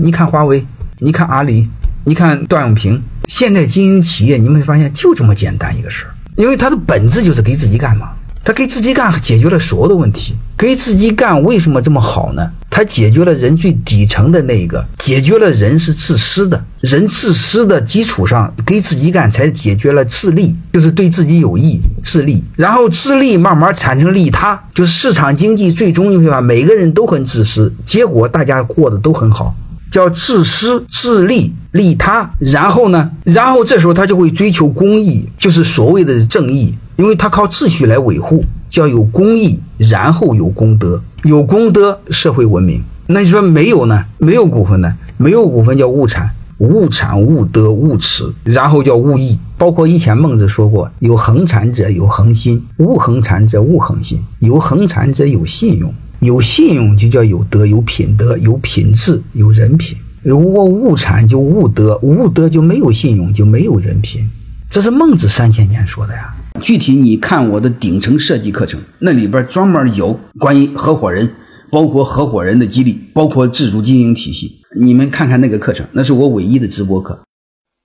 你看华为，你看阿里，你看段永平，现在经营企业，你们会发现就这么简单一个事儿，因为它的本质就是给自己干嘛。他给自己干解决了所有的问题，给自己干为什么这么好呢？他解决了人最底层的那一个，解决了人是自私的，人自私的基础上给自己干才解决了自利，就是对自己有益，自利，然后自利慢慢产生利他，就是市场经济最终你会发现每个人都很自私，结果大家过得都很好，叫自私自利利他，然后呢，然后这时候他就会追求公益，就是所谓的正义。因为他靠秩序来维护，叫有公义，然后有功德，有功德社会文明。那你说没有呢？没有股份呢？没有股份叫物产，物产物德物持，然后叫物义。包括以前孟子说过，有恒产者有恒心，无恒产者无恒心。有恒产者有信用，有信用就叫有德，有品德，有品质，有人品。如果物产就无德，无德就没有信用，就没有人品。这是孟子三千年说的呀。具体你看我的顶层设计课程，那里边专门有关于合伙人，包括合伙人的激励，包括自主经营体系。你们看看那个课程，那是我唯一的直播课。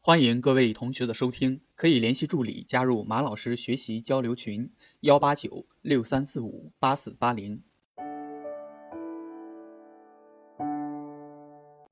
欢迎各位同学的收听，可以联系助理加入马老师学习交流群：幺八九六三四五八四八零。